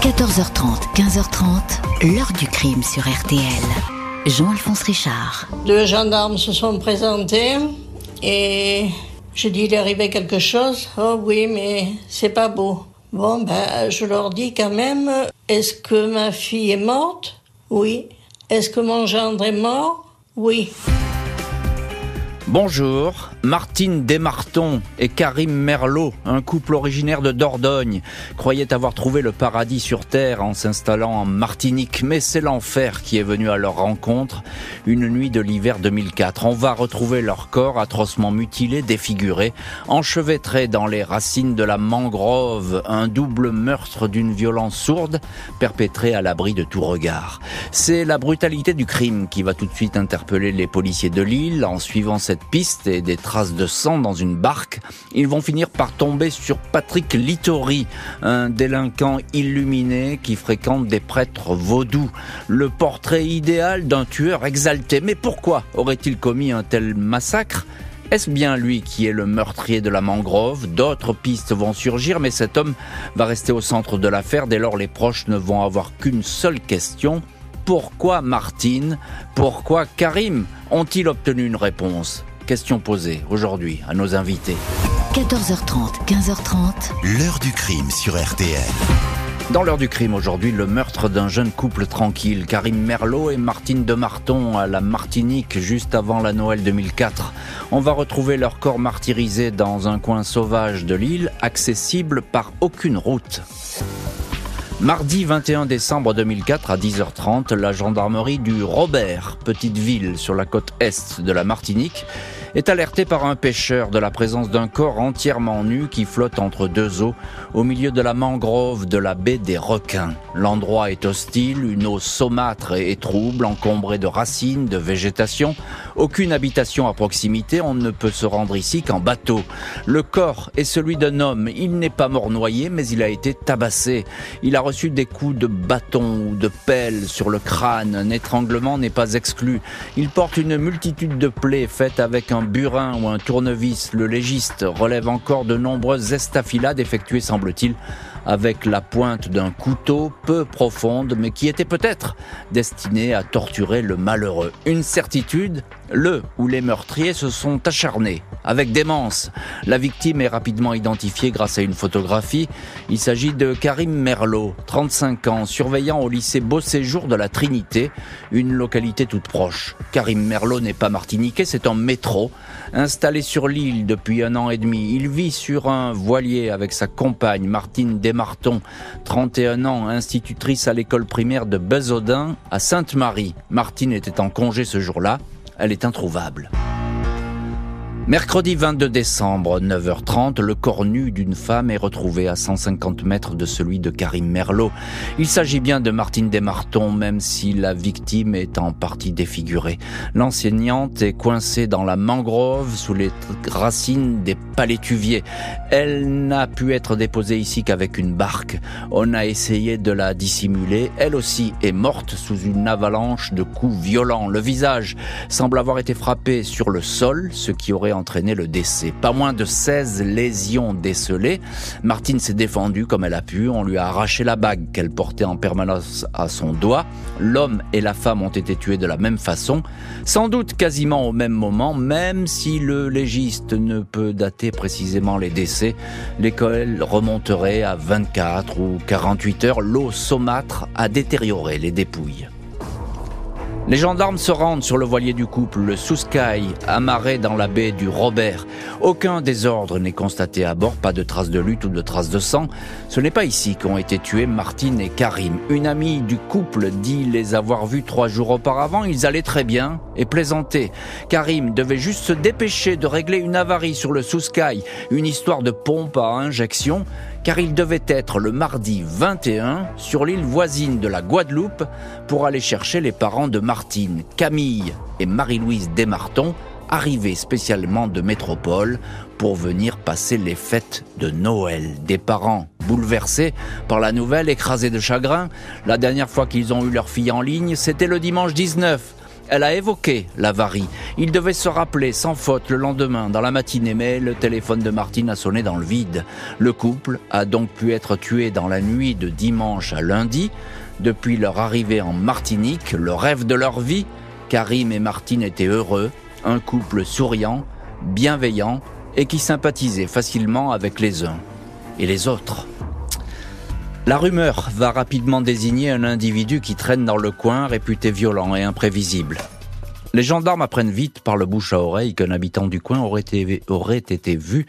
14h30, 15h30, l'heure du crime sur RTL. Jean-Alphonse Richard. Deux gendarmes se sont présentés et j'ai dit il est arrivé quelque chose? Oh oui, mais c'est pas beau. Bon, ben, je leur dis quand même, est-ce que ma fille est morte? Oui. Est-ce que mon gendre est mort? Oui. Bonjour, Martine Desmartons et Karim Merlot, un couple originaire de Dordogne, croyaient avoir trouvé le paradis sur Terre en s'installant en Martinique, mais c'est l'enfer qui est venu à leur rencontre une nuit de l'hiver 2004. On va retrouver leur corps atrocement mutilé, défiguré, enchevêtré dans les racines de la mangrove, un double meurtre d'une violence sourde perpétré à l'abri de tout regard. C'est la brutalité du crime qui va tout de suite interpeller les policiers de l'île en suivant cette piste et des traces de sang dans une barque, ils vont finir par tomber sur Patrick Littori, un délinquant illuminé qui fréquente des prêtres vaudous. Le portrait idéal d'un tueur exalté. Mais pourquoi aurait-il commis un tel massacre? Est-ce bien lui qui est le meurtrier de la mangrove? D'autres pistes vont surgir, mais cet homme va rester au centre de l'affaire. Dès lors, les proches ne vont avoir qu'une seule question. Pourquoi Martine? Pourquoi Karim? Ont-ils obtenu une réponse? Question posée aujourd'hui à nos invités. 14h30, 15h30. L'heure du crime sur RTL. Dans l'heure du crime aujourd'hui, le meurtre d'un jeune couple tranquille, Karim Merlot et Martine de Marton à la Martinique juste avant la Noël 2004. On va retrouver leur corps martyrisé dans un coin sauvage de l'île, accessible par aucune route. Mardi 21 décembre 2004 à 10h30, la gendarmerie du Robert, petite ville sur la côte est de la Martinique, est alerté par un pêcheur de la présence d'un corps entièrement nu qui flotte entre deux eaux au milieu de la mangrove de la baie des requins. L'endroit est hostile, une eau saumâtre et trouble, encombrée de racines, de végétation, aucune habitation à proximité, on ne peut se rendre ici qu'en bateau. Le corps est celui d'un homme, il n'est pas mort noyé mais il a été tabassé. Il a reçu des coups de bâton ou de pelle sur le crâne, un étranglement n'est pas exclu. Il porte une multitude de plaies faites avec un un burin ou un tournevis, le légiste relève encore de nombreuses estafilades effectuées, semble-t-il, avec la pointe d'un couteau peu profonde, mais qui était peut-être destiné à torturer le malheureux. Une certitude, le ou les meurtriers se sont acharnés avec démence. La victime est rapidement identifiée grâce à une photographie. Il s'agit de Karim Merlot, 35 ans, surveillant au lycée Beau Séjour de la Trinité, une localité toute proche. Karim Merlot n'est pas martiniquais, c'est un métro. Installé sur l'île depuis un an et demi, il vit sur un voilier avec sa compagne Martine Desmartons, 31 ans, institutrice à l'école primaire de Bezaudin à Sainte-Marie. Martine était en congé ce jour-là elle est introuvable. Mercredi 22 décembre, 9h30, le corps nu d'une femme est retrouvé à 150 mètres de celui de Karim Merlot. Il s'agit bien de Martine Desmartons, même si la victime est en partie défigurée. L'enseignante est coincée dans la mangrove sous les racines des palétuviers. Elle n'a pu être déposée ici qu'avec une barque. On a essayé de la dissimuler. Elle aussi est morte sous une avalanche de coups violents. Le visage semble avoir été frappé sur le sol, ce qui aurait entraîné le décès. Pas moins de 16 lésions décelées. Martine s'est défendue comme elle a pu. On lui a arraché la bague qu'elle portait en permanence à son doigt. L'homme et la femme ont été tués de la même façon, sans doute quasiment au même moment, même si le légiste ne peut dater précisément les décès. L'école remonterait à 24 ou 48 heures. L'eau saumâtre a détérioré les dépouilles. Les gendarmes se rendent sur le voilier du couple, le Souskai, amarré dans la baie du Robert. Aucun désordre n'est constaté à bord, pas de traces de lutte ou de traces de sang. Ce n'est pas ici qu'ont été tués Martine et Karim. Une amie du couple dit les avoir vus trois jours auparavant. Ils allaient très bien et plaisantaient. Karim devait juste se dépêcher de régler une avarie sur le Souskai, une histoire de pompe à injection car il devait être le mardi 21 sur l'île voisine de la Guadeloupe pour aller chercher les parents de Martine, Camille et Marie-Louise Desmartons, arrivés spécialement de métropole pour venir passer les fêtes de Noël. Des parents bouleversés par la nouvelle, écrasés de chagrin. La dernière fois qu'ils ont eu leur fille en ligne, c'était le dimanche 19. Elle a évoqué l'avarie. Il devait se rappeler sans faute le lendemain, dans la matinée, mais le téléphone de Martine a sonné dans le vide. Le couple a donc pu être tué dans la nuit de dimanche à lundi. Depuis leur arrivée en Martinique, le rêve de leur vie, Karim et Martine étaient heureux, un couple souriant, bienveillant et qui sympathisait facilement avec les uns et les autres. La rumeur va rapidement désigner un individu qui traîne dans le coin, réputé violent et imprévisible. Les gendarmes apprennent vite par le bouche à oreille qu'un habitant du coin aurait été, aurait été vu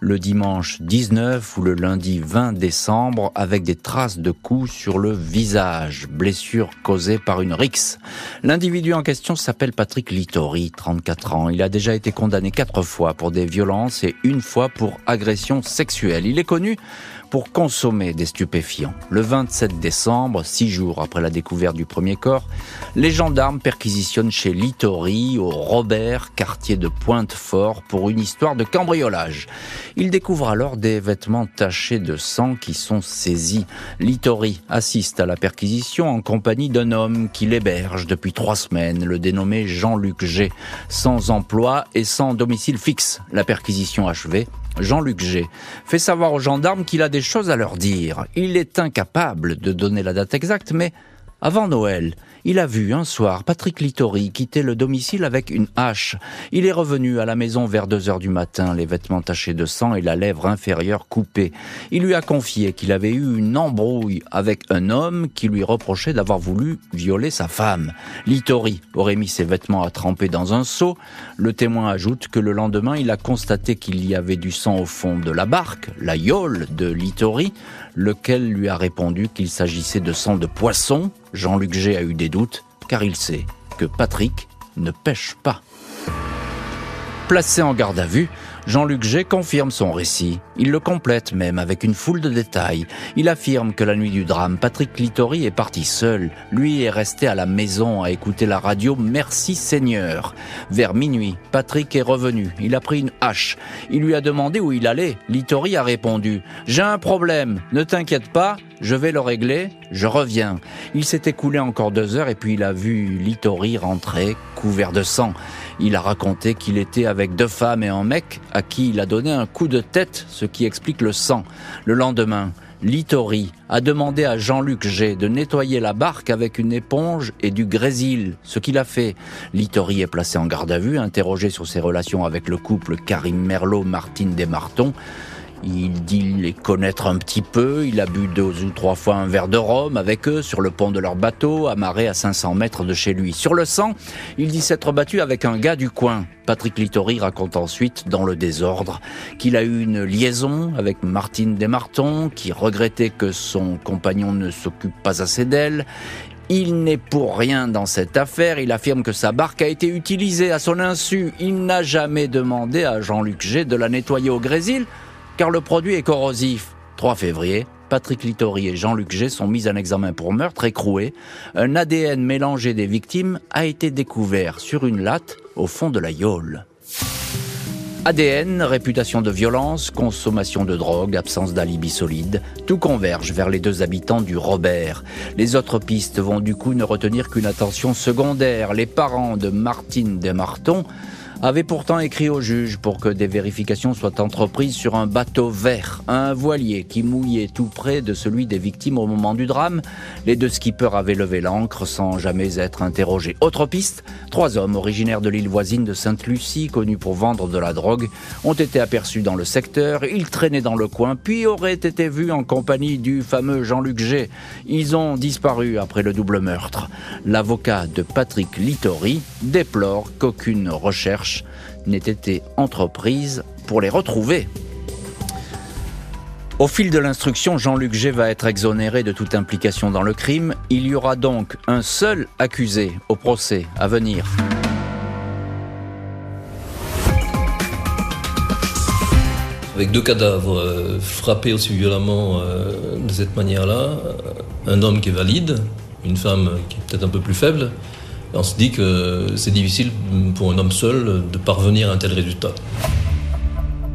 le dimanche 19 ou le lundi 20 décembre avec des traces de coups sur le visage, blessure causée par une rixe. L'individu en question s'appelle Patrick Littori, 34 ans. Il a déjà été condamné quatre fois pour des violences et une fois pour agression sexuelle. Il est connu pour consommer des stupéfiants. Le 27 décembre, six jours après la découverte du premier corps, les gendarmes perquisitionnent chez Littori, au Robert, quartier de Pointe-Fort, pour une histoire de cambriolage. Ils découvrent alors des vêtements tachés de sang qui sont saisis. Littori assiste à la perquisition en compagnie d'un homme qui l'héberge depuis trois semaines, le dénommé Jean-Luc G, sans emploi et sans domicile fixe. La perquisition achevée, Jean-Luc G. fait savoir aux gendarmes qu'il a des choses à leur dire. Il est incapable de donner la date exacte, mais avant Noël, il a vu un soir Patrick Littori quitter le domicile avec une hache. Il est revenu à la maison vers 2 heures du matin, les vêtements tachés de sang et la lèvre inférieure coupée. Il lui a confié qu'il avait eu une embrouille avec un homme qui lui reprochait d'avoir voulu violer sa femme. Littori aurait mis ses vêtements à tremper dans un seau. Le témoin ajoute que le lendemain, il a constaté qu'il y avait du sang au fond de la barque, la yole de Littori, lequel lui a répondu qu'il s'agissait de sang de poisson. Jean-Luc G a eu des doutes, car il sait que Patrick ne pêche pas. Placé en garde à vue, Jean-Luc G confirme son récit. Il le complète même avec une foule de détails. Il affirme que la nuit du drame, Patrick Littori est parti seul. Lui est resté à la maison à écouter la radio Merci Seigneur. Vers minuit, Patrick est revenu. Il a pris une hache. Il lui a demandé où il allait. Littori a répondu J'ai un problème. Ne t'inquiète pas, je vais le régler, je reviens. Il s'est écoulé encore deux heures et puis il a vu Littori rentrer, couvert de sang. Il a raconté qu'il était avec deux femmes et un mec à qui il a donné un coup de tête, ce qui explique le sang. Le lendemain, Littori a demandé à Jean-Luc G de nettoyer la barque avec une éponge et du grésil, ce qu'il a fait. Littori est placé en garde à vue, interrogé sur ses relations avec le couple Karim Merlot-Martine Desmartons. Il dit les connaître un petit peu, il a bu deux ou trois fois un verre de rhum avec eux sur le pont de leur bateau, amarré à 500 mètres de chez lui. Sur le sang, il dit s'être battu avec un gars du coin. Patrick Littori raconte ensuite, dans le désordre, qu'il a eu une liaison avec Martine Desmartons, qui regrettait que son compagnon ne s'occupe pas assez d'elle. Il n'est pour rien dans cette affaire. Il affirme que sa barque a été utilisée à son insu. Il n'a jamais demandé à Jean-Luc G de la nettoyer au grésil car le produit est corrosif. 3 février, Patrick Littori et Jean-Luc G sont mis en examen pour meurtre écroué. Un ADN mélangé des victimes a été découvert sur une latte au fond de la Yole. ADN, réputation de violence, consommation de drogue, absence d'alibi solide, tout converge vers les deux habitants du Robert. Les autres pistes vont du coup ne retenir qu'une attention secondaire. Les parents de Martine Desmartons avait pourtant écrit au juge pour que des vérifications soient entreprises sur un bateau vert, un voilier qui mouillait tout près de celui des victimes au moment du drame. Les deux skippers avaient levé l'ancre sans jamais être interrogés. Autre piste, trois hommes originaires de l'île voisine de Sainte-Lucie, connus pour vendre de la drogue, ont été aperçus dans le secteur. Ils traînaient dans le coin, puis auraient été vus en compagnie du fameux Jean-Luc G. Ils ont disparu après le double meurtre. L'avocat de Patrick Littori déplore qu'aucune recherche n'ait été entreprise pour les retrouver. Au fil de l'instruction, Jean-Luc G va être exonéré de toute implication dans le crime. Il y aura donc un seul accusé au procès à venir. Avec deux cadavres euh, frappés aussi violemment euh, de cette manière-là, un homme qui est valide, une femme qui est peut-être un peu plus faible, on se dit que c'est difficile pour un homme seul de parvenir à un tel résultat.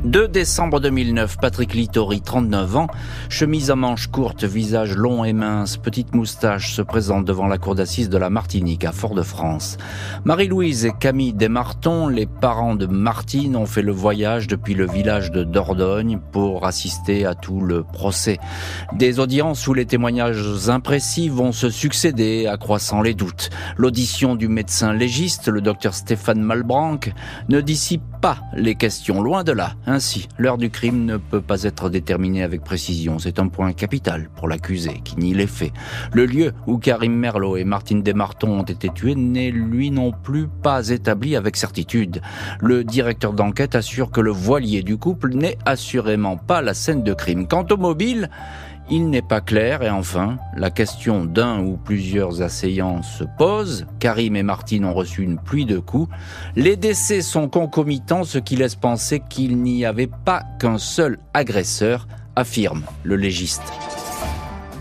2 décembre 2009, Patrick Littori, 39 ans, chemise à manches courtes, visage long et mince, petite moustache, se présente devant la cour d'assises de la Martinique à Fort-de-France. Marie-Louise et Camille Desmartons, les parents de Martine, ont fait le voyage depuis le village de Dordogne pour assister à tout le procès. Des audiences où les témoignages imprécis vont se succéder, accroissant les doutes. L'audition du médecin légiste, le docteur Stéphane Malbranck, ne dissipe pas les questions, loin de là. Ainsi, l'heure du crime ne peut pas être déterminée avec précision. C'est un point capital pour l'accusé qui nie les faits. Le lieu où Karim Merlot et Martine Desmartons ont été tués n'est lui non plus pas établi avec certitude. Le directeur d'enquête assure que le voilier du couple n'est assurément pas la scène de crime. Quant au mobile, il n'est pas clair et enfin, la question d'un ou plusieurs assaillants se pose. Karim et Martine ont reçu une pluie de coups. Les décès sont concomitants, ce qui laisse penser qu'il n'y avait pas qu'un seul agresseur, affirme le légiste.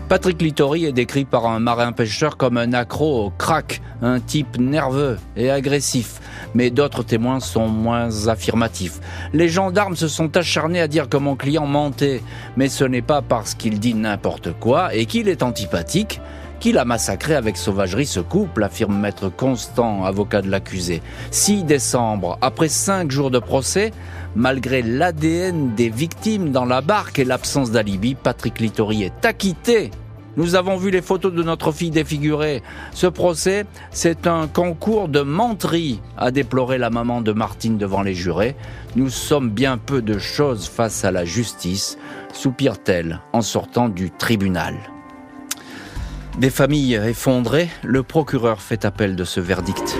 Patrick Littori est décrit par un marin-pêcheur comme un accro au crack, un type nerveux et agressif. Mais d'autres témoins sont moins affirmatifs. Les gendarmes se sont acharnés à dire que mon client mentait, mais ce n'est pas parce qu'il dit n'importe quoi et qu'il est antipathique qu'il a massacré avec sauvagerie ce couple, affirme maître Constant, avocat de l'accusé. 6 décembre, après 5 jours de procès, malgré l'ADN des victimes dans la barque et l'absence d'alibi, Patrick Littori est acquitté nous avons vu les photos de notre fille défigurée. Ce procès, c'est un concours de menterie, a déploré la maman de Martine devant les jurés. Nous sommes bien peu de choses face à la justice, soupire-t-elle en sortant du tribunal. Des familles effondrées, le procureur fait appel de ce verdict.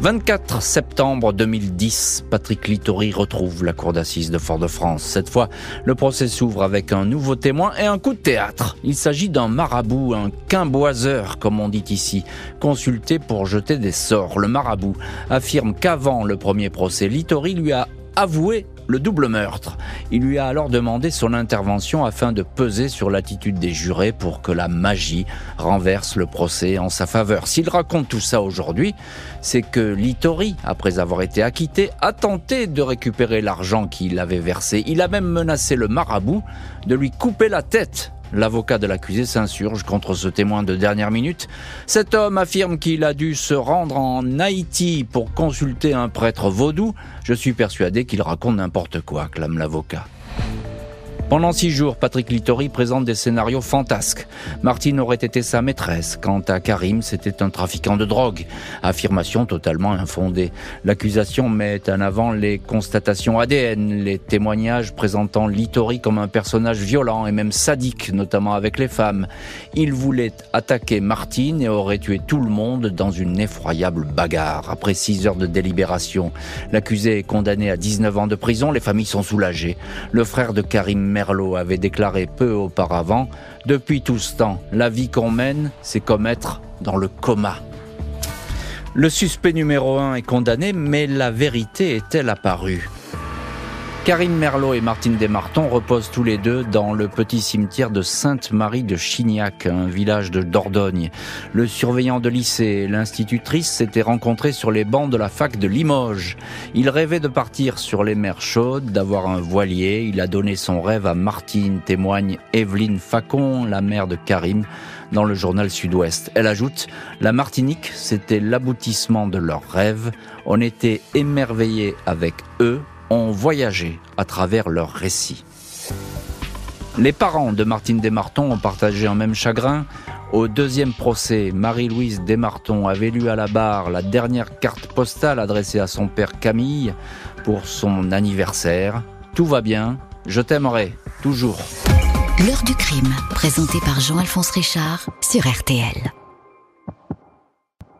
24 septembre 2010, Patrick Littori retrouve la cour d'assises de Fort-de-France. Cette fois, le procès s'ouvre avec un nouveau témoin et un coup de théâtre. Il s'agit d'un marabout, un quimboiseur, comme on dit ici, consulté pour jeter des sorts. Le marabout affirme qu'avant le premier procès, Littori lui a avoué le double meurtre. Il lui a alors demandé son intervention afin de peser sur l'attitude des jurés pour que la magie renverse le procès en sa faveur. S'il raconte tout ça aujourd'hui, c'est que Littori, après avoir été acquitté, a tenté de récupérer l'argent qu'il avait versé. Il a même menacé le marabout de lui couper la tête L'avocat de l'accusé s'insurge contre ce témoin de dernière minute. Cet homme affirme qu'il a dû se rendre en Haïti pour consulter un prêtre vaudou. Je suis persuadé qu'il raconte n'importe quoi, clame l'avocat. Pendant six jours, Patrick Littori présente des scénarios fantasques. Martine aurait été sa maîtresse. Quant à Karim, c'était un trafiquant de drogue. Affirmation totalement infondée. L'accusation met en avant les constatations ADN, les témoignages présentant Littori comme un personnage violent et même sadique, notamment avec les femmes. Il voulait attaquer Martine et aurait tué tout le monde dans une effroyable bagarre. Après six heures de délibération, l'accusé est condamné à 19 ans de prison. Les familles sont soulagées. Le frère de Karim Merlot avait déclaré peu auparavant, depuis tout ce temps, la vie qu'on mène, c'est comme être dans le coma. Le suspect numéro un est condamné, mais la vérité est-elle apparue? Karim Merlot et Martine Desmartons reposent tous les deux dans le petit cimetière de Sainte-Marie de Chignac, un village de Dordogne. Le surveillant de lycée et l'institutrice s'étaient rencontrés sur les bancs de la fac de Limoges. Il rêvait de partir sur les mers chaudes, d'avoir un voilier. Il a donné son rêve à Martine, témoigne Evelyne Facon, la mère de Karim dans le journal Sud-Ouest. Elle ajoute, la Martinique, c'était l'aboutissement de leur rêve. On était émerveillés avec eux ont voyagé à travers leurs récits. Les parents de Martine Desmartons ont partagé un même chagrin. Au deuxième procès, Marie-Louise Desmartons avait lu à la barre la dernière carte postale adressée à son père Camille pour son anniversaire. Tout va bien, je t'aimerai, toujours. L'heure du crime, présenté par Jean-Alphonse Richard sur RTL.